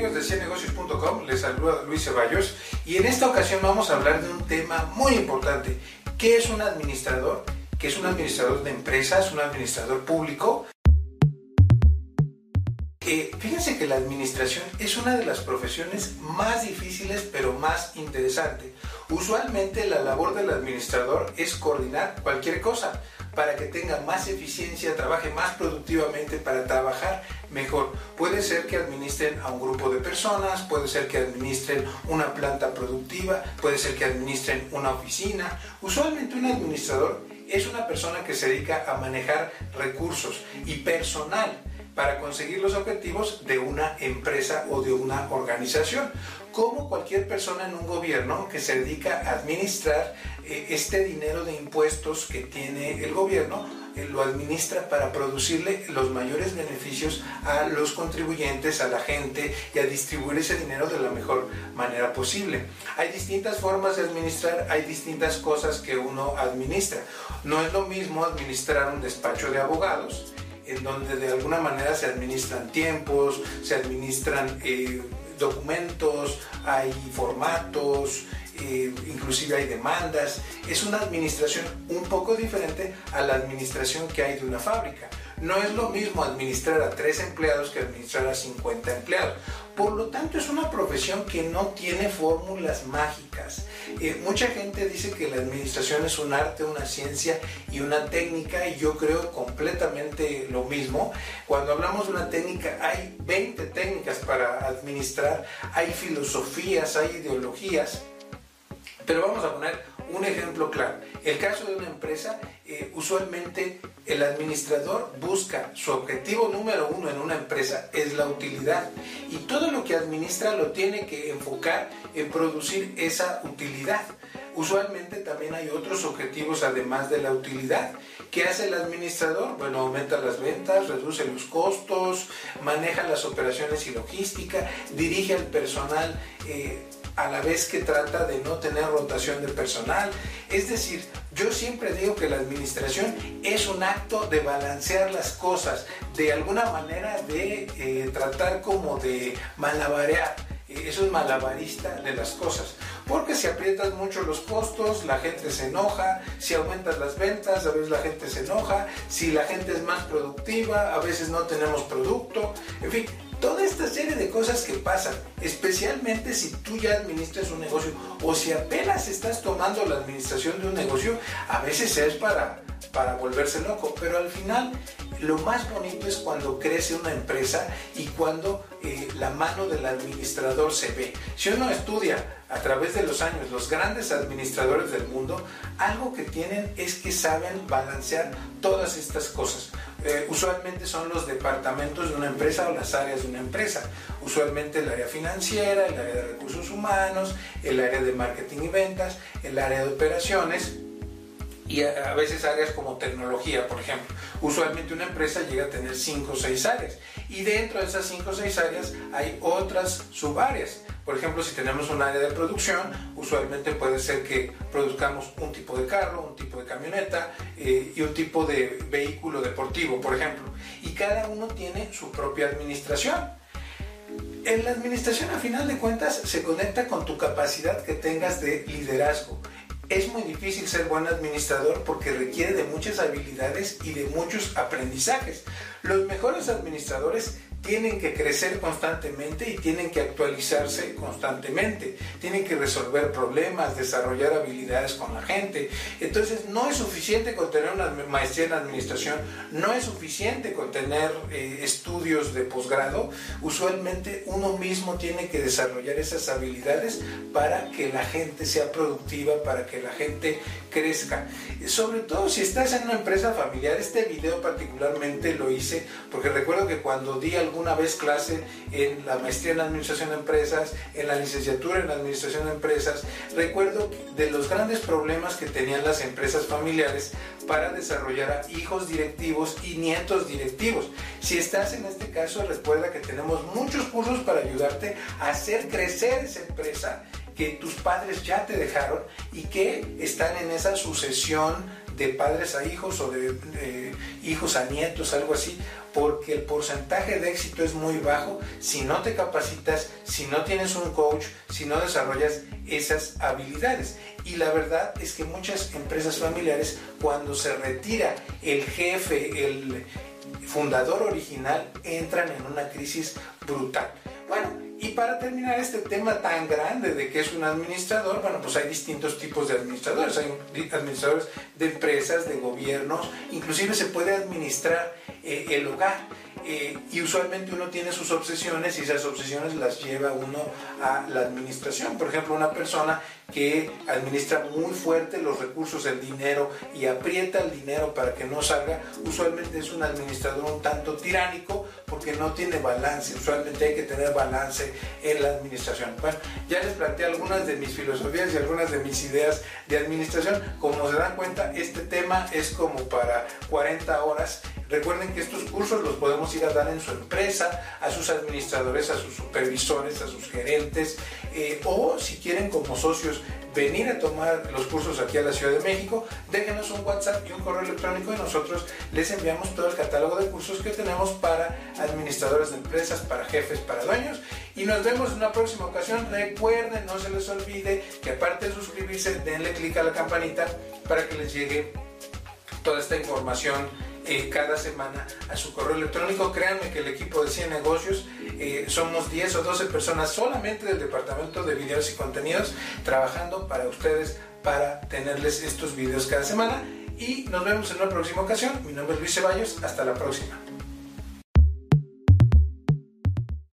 amigos de ciennegocios.com? Les saluda Luis Ceballos y en esta ocasión vamos a hablar de un tema muy importante. ¿Qué es un administrador? ¿Qué es un administrador de empresas? ¿Un administrador público? Eh, fíjense que la administración es una de las profesiones más difíciles pero más interesante. Usualmente la labor del administrador es coordinar cualquier cosa para que tenga más eficiencia, trabaje más productivamente, para trabajar mejor. Puede ser que administren a un grupo de personas, puede ser que administren una planta productiva, puede ser que administren una oficina. Usualmente un administrador es una persona que se dedica a manejar recursos y personal para conseguir los objetivos de una empresa o de una organización. Como cualquier persona en un gobierno que se dedica a administrar eh, este dinero de impuestos que tiene el gobierno, eh, lo administra para producirle los mayores beneficios a los contribuyentes, a la gente y a distribuir ese dinero de la mejor manera posible. Hay distintas formas de administrar, hay distintas cosas que uno administra. No es lo mismo administrar un despacho de abogados en donde de alguna manera se administran tiempos, se administran eh, documentos, hay formatos, eh, inclusive hay demandas. Es una administración un poco diferente a la administración que hay de una fábrica. No es lo mismo administrar a tres empleados que administrar a 50 empleados. Por lo tanto, es una profesión que no tiene fórmulas mágicas. Eh, mucha gente dice que la administración es un arte, una ciencia y una técnica, y yo creo completamente lo mismo. Cuando hablamos de una técnica, hay 20 técnicas para administrar, hay filosofías, hay ideologías. Pero vamos a poner un ejemplo claro. El caso de una empresa, eh, usualmente el administrador busca su objetivo número uno en una empresa es la utilidad y todo lo que administra lo tiene que enfocar en producir esa utilidad. Usualmente también hay otros objetivos además de la utilidad. ¿Qué hace el administrador? Bueno, aumenta las ventas, reduce los costos, maneja las operaciones y logística, dirige al personal. Eh, a la vez que trata de no tener rotación de personal. Es decir, yo siempre digo que la administración es un acto de balancear las cosas, de alguna manera de eh, tratar como de malabarear. Eh, eso es malabarista de las cosas. Porque si aprietas mucho los costos, la gente se enoja. Si aumentas las ventas, a veces la gente se enoja. Si la gente es más productiva, a veces no tenemos producto. En fin, toda esta serie de cosas que pasan, especialmente si tú ya administras un negocio o si apenas estás tomando la administración de un negocio, a veces es para, para volverse loco, pero al final lo más bonito es cuando crece una empresa y cuando eh, la mano del administrador se ve. Si uno estudia a través de los años los grandes administradores del mundo, algo que tienen es que saben balancear todas estas cosas. Eh, usualmente son los departamentos de una empresa o las áreas de una empresa. Usualmente el área financiera, el área de recursos humanos, el área de marketing y ventas, el área de operaciones y a, veces áreas como tecnología, por ejemplo. Usualmente una empresa llega a tener 5 o 6 áreas y dentro de esas 5 o 6 áreas hay otras subáreas. Por ejemplo, si tenemos un área de producción, usualmente puede ser que produzcamos un tipo de carro, un tipo de camioneta eh, y un tipo de vehículo deportivo, por ejemplo. Y cada uno tiene su propia administración. En la administración, a final de cuentas, se conecta con tu capacidad que tengas de liderazgo. Es muy difícil ser buen administrador porque requiere de muchas habilidades y de muchos aprendizajes. Los mejores administradores tienen que crecer constantemente y tienen que actualizarse constantemente, tienen que resolver problemas, desarrollar habilidades con la gente. Entonces no es suficiente con tener una maestría en administración, no es suficiente con tener eh, estudios de posgrado, usualmente uno mismo tiene que desarrollar esas habilidades para que la gente sea productiva, para que la gente crezca. Sobre todo si estás en una empresa familiar, este video particularmente lo hice porque recuerdo que cuando di alguna vez clase en la maestría en administración de empresas, en la licenciatura en administración de empresas, recuerdo de los grandes problemas que tenían las empresas familiares para desarrollar a hijos directivos y nietos directivos. Si estás en este caso, recuerda que tenemos muchos cursos para ayudarte a hacer crecer esa empresa que tus padres ya te dejaron y que están en esa sucesión de padres a hijos o de hijos a nietos, algo así, porque el porcentaje de éxito es muy bajo si no te capacitas, si no tienes un coach, si no desarrollas esas habilidades. Y la verdad es que muchas empresas familiares, cuando se retira el jefe, el fundador original, entran en una crisis brutal. Bueno, y para terminar este tema tan grande de que es un administrador, bueno, pues hay distintos tipos de administradores. Hay administradores de empresas, de gobiernos, inclusive se puede administrar eh, el hogar. Eh, y usualmente uno tiene sus obsesiones y esas obsesiones las lleva uno a la administración. Por ejemplo, una persona que administra muy fuerte los recursos, el dinero y aprieta el dinero para que no salga, usualmente es un administrador un tanto tiránico porque no tiene balance. Usualmente hay que tener balance en la administración. Bueno, ya les planteé algunas de mis filosofías y algunas de mis ideas de administración. Como se dan cuenta, este tema es como para 40 horas. Recuerden que estos cursos los podemos ir a dar en su empresa, a sus administradores, a sus supervisores, a sus gerentes, eh, o si quieren como socios venir a tomar los cursos aquí a la Ciudad de México, déjenos un WhatsApp y un correo electrónico y nosotros les enviamos todo el catálogo de cursos que tenemos para administradores de empresas, para jefes, para dueños. Y nos vemos en una próxima ocasión. Recuerden, no se les olvide que aparte de suscribirse, denle clic a la campanita para que les llegue toda esta información cada semana a su correo electrónico. Créanme que el equipo de 100 negocios eh, somos 10 o 12 personas solamente del departamento de videos y contenidos trabajando para ustedes para tenerles estos videos cada semana. Y nos vemos en una próxima ocasión. Mi nombre es Luis Ceballos. Hasta la próxima.